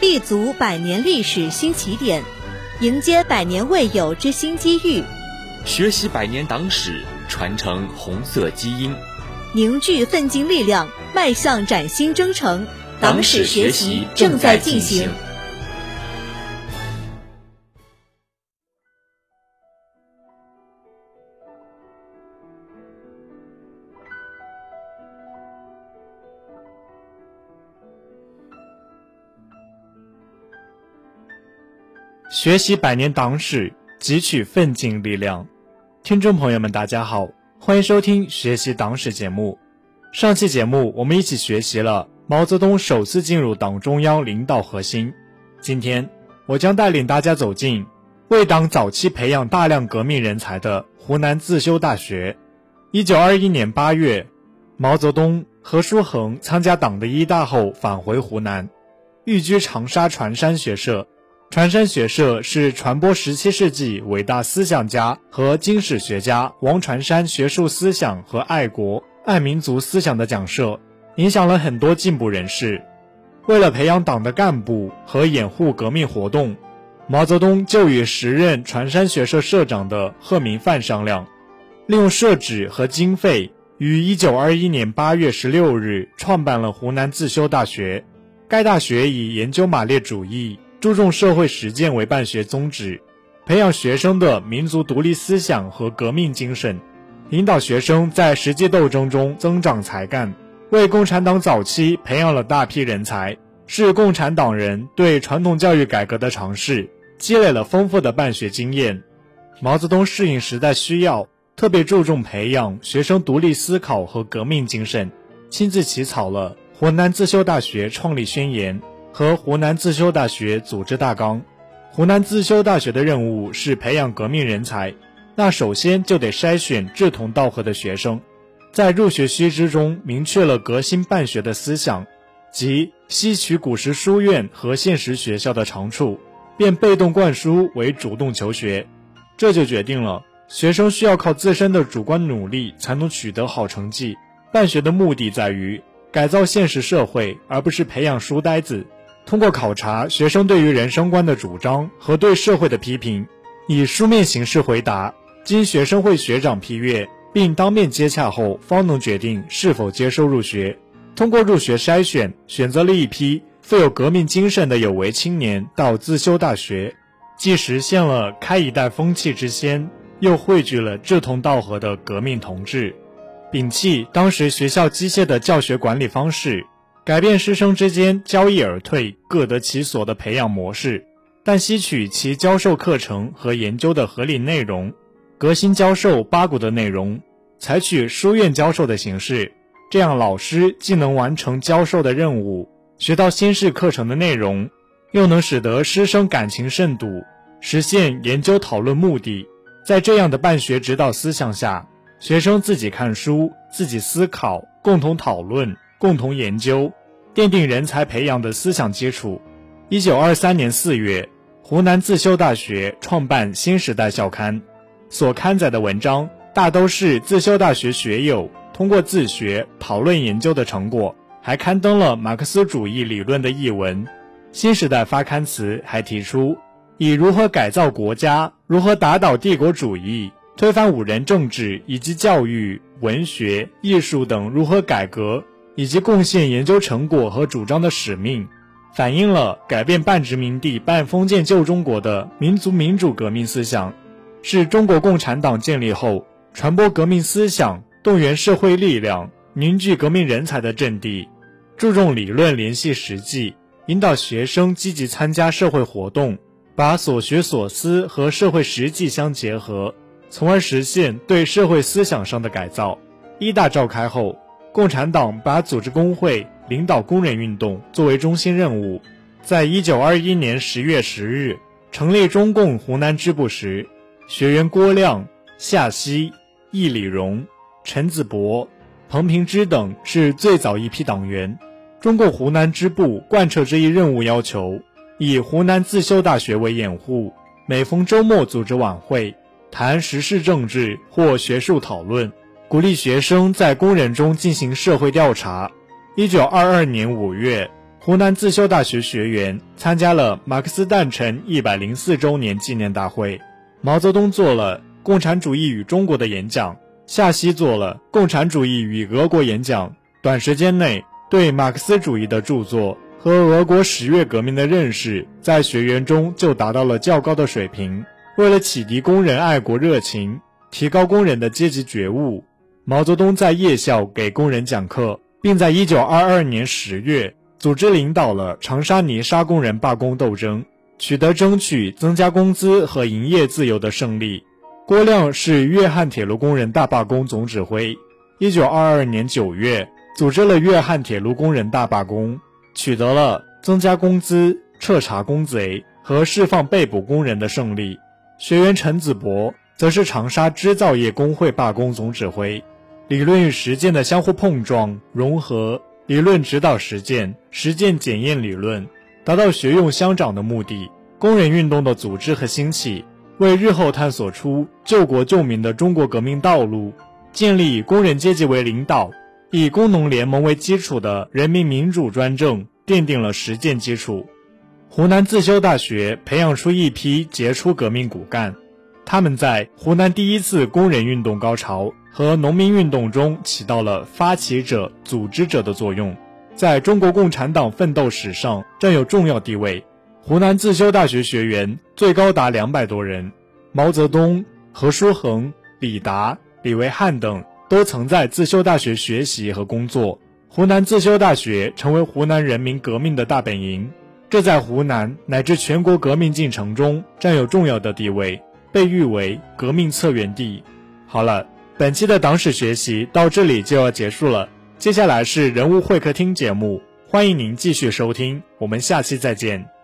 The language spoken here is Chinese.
立足百年历史新起点，迎接百年未有之新机遇，学习百年党史，传承红色基因，凝聚奋进力量，迈向崭新征程。党史学习正在进行。学习百年党史，汲取奋进力量。听众朋友们，大家好，欢迎收听学习党史节目。上期节目我们一起学习了。毛泽东首次进入党中央领导核心。今天，我将带领大家走进为党早期培养大量革命人才的湖南自修大学。一九二一年八月，毛泽东、何叔衡参加党的一大后返回湖南，寓居长沙船山学社。船山学社是传播十七世纪伟大思想家和经史学家王传山学术思想和爱国爱民族思想的讲社。影响了很多进步人士。为了培养党的干部和掩护革命活动，毛泽东就与时任传山学社社长的贺明范商量，利用社址和经费，于1921年8月16日创办了湖南自修大学。该大学以研究马列主义、注重社会实践为办学宗旨，培养学生的民族独立思想和革命精神，引导学生在实际斗争中增长才干。为共产党早期培养了大批人才，是共产党人对传统教育改革的尝试，积累了丰富的办学经验。毛泽东适应时代需要，特别注重培养学生独立思考和革命精神，亲自起草了湖南自修大学创立宣言和湖南自修大学组织大纲。湖南自修大学的任务是培养革命人才，那首先就得筛选志同道合的学生。在入学须知中明确了革新办学的思想，即吸取古时书院和现实学校的长处，变被动灌输为主动求学。这就决定了学生需要靠自身的主观努力才能取得好成绩。办学的目的在于改造现实社会，而不是培养书呆子。通过考察学生对于人生观的主张和对社会的批评，以书面形式回答，经学生会学长批阅。并当面接洽后，方能决定是否接收入学。通过入学筛选，选择了一批富有革命精神的有为青年到自修大学，既实现了开一代风气之先，又汇聚了志同道合的革命同志。摒弃当时学校机械的教学管理方式，改变师生之间交易而退、各得其所的培养模式，但吸取其教授课程和研究的合理内容。革新教授八股的内容，采取书院教授的形式，这样老师既能完成教授的任务，学到新式课程的内容，又能使得师生感情甚笃，实现研究讨论目的。在这样的办学指导思想下，学生自己看书，自己思考，共同讨论，共同研究，奠定人才培养的思想基础。一九二三年四月，湖南自修大学创办《新时代》校刊。所刊载的文章大都是自修大学学友通过自学讨论研究的成果，还刊登了马克思主义理论的译文。新时代发刊词还提出，以如何改造国家、如何打倒帝国主义、推翻五人政治以及教育、文学、艺术等如何改革，以及贡献研究成果和主张的使命，反映了改变半殖民地半封建旧中国的民族民主革命思想。是中国共产党建立后传播革命思想、动员社会力量、凝聚革命人才的阵地，注重理论联系实际，引导学生积极参加社会活动，把所学所思和社会实际相结合，从而实现对社会思想上的改造。一大召开后，共产党把组织工会、领导工人运动作为中心任务，在一九二一年十月十日成立中共湖南支部时。学员郭亮、夏曦、易礼荣、陈子博、彭平之等是最早一批党员。中共湖南支部贯彻这一任务要求，以湖南自修大学为掩护，每逢周末组织晚会，谈时事政治或学术讨论，鼓励学生在工人中进行社会调查。一九二二年五月，湖南自修大学学员参加了马克思诞辰一百零四周年纪念大会。毛泽东做了《共产主义与中国》的演讲，夏曦做了《共产主义与俄国》演讲。短时间内，对马克思主义的著作和俄国十月革命的认识，在学员中就达到了较高的水平。为了启迪工人爱国热情，提高工人的阶级觉悟，毛泽东在夜校给工人讲课，并在一九二二年十月。组织领导了长沙泥沙工人罢工斗争，取得争取增加工资和营业自由的胜利。郭亮是粤汉铁路工人大罢工总指挥。一九二二年九月，组织了粤汉铁路工人大罢工，取得了增加工资、彻查工贼和释放被捕工人的胜利。学员陈子博则是长沙织造业工会罢工总指挥。理论与实践的相互碰撞融合。理论指导实践，实践检验理论，达到学用相长的目的。工人运动的组织和兴起，为日后探索出救国救民的中国革命道路，建立以工人阶级为领导、以工农联盟为基础的人民民主专政，奠定了实践基础。湖南自修大学培养出一批杰出革命骨干，他们在湖南第一次工人运动高潮。和农民运动中起到了发起者、组织者的作用，在中国共产党奋斗史上占有重要地位。湖南自修大学学员最高达两百多人，毛泽东、何叔衡、李达、李维汉等都曾在自修大学学习和工作。湖南自修大学成为湖南人民革命的大本营，这在湖南乃至全国革命进程中占有重要的地位，被誉为革命策源地。好了。本期的党史学习到这里就要结束了，接下来是人物会客厅节目，欢迎您继续收听，我们下期再见。